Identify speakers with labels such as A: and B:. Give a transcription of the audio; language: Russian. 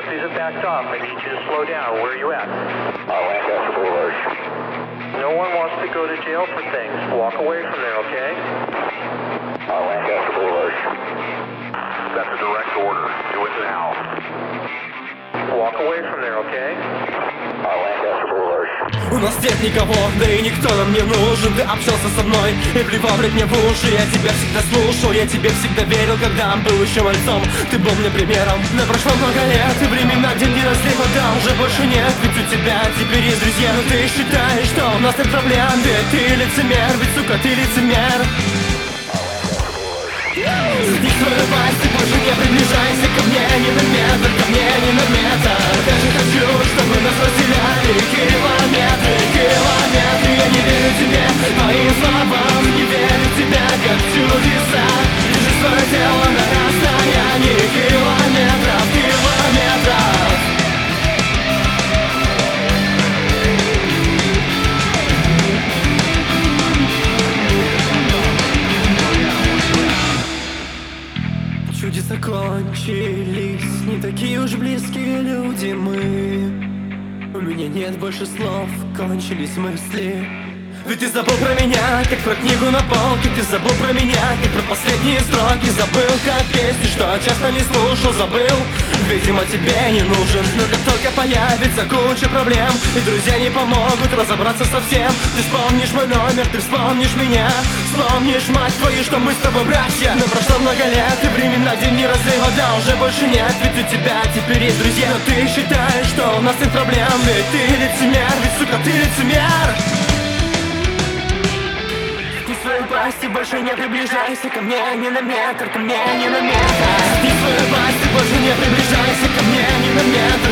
A: EMCs have backed off. I need you to slow down. Where are you at?
B: Uh, Lancaster Boulevard.
A: No one wants to go to jail for things. Walk away from there, okay?
B: Uh, Lancaster Boulevard.
C: That's a direct order. Do it now.
A: Walk away from there, okay?
D: У нас нет никого, да и никто нам не нужен. Ты общался со мной и плевал мне в уши. Я тебя всегда слушал, я тебе всегда верил Когда был еще мальцом, ты был мне примером. Но прошло много лет, и времена, где не росли вода Уже больше нет, ведь у тебя теперь есть друзья Но ты считаешь, что у нас нет проблем. Ведь ты лицемер, ведь, сука, ты лицемер. Сдись свою пасть и больше не приближайся ко мне Ни на метр, ко мне, ни на кончились, не такие уж близкие люди мы. У меня нет больше слов, кончились мысли ведь ты забыл про меня, как про книгу на полке. Ты забыл про меня, как про последние строки. Забыл, как песни, что часто не слушал, забыл Видимо, тебе не нужен. Но как только появится куча проблем И друзья не помогут разобраться совсем Ты вспомнишь мой номер, ты вспомнишь меня. Вспомнишь, мать твою, что мы с тобой братья. Но прошло много лет, и времена, где не разлей вода Уже больше нет, ведь у тебя теперь есть друзья Но ты считаешь, что у нас нет проблем. Ведь ты лицемер, ведь, сука, ты лицемер власти больше не приближайся ко мне ни на метр, ко мне ни на метр. Спи свою власть, ты больше не приближайся ко мне ни на метр.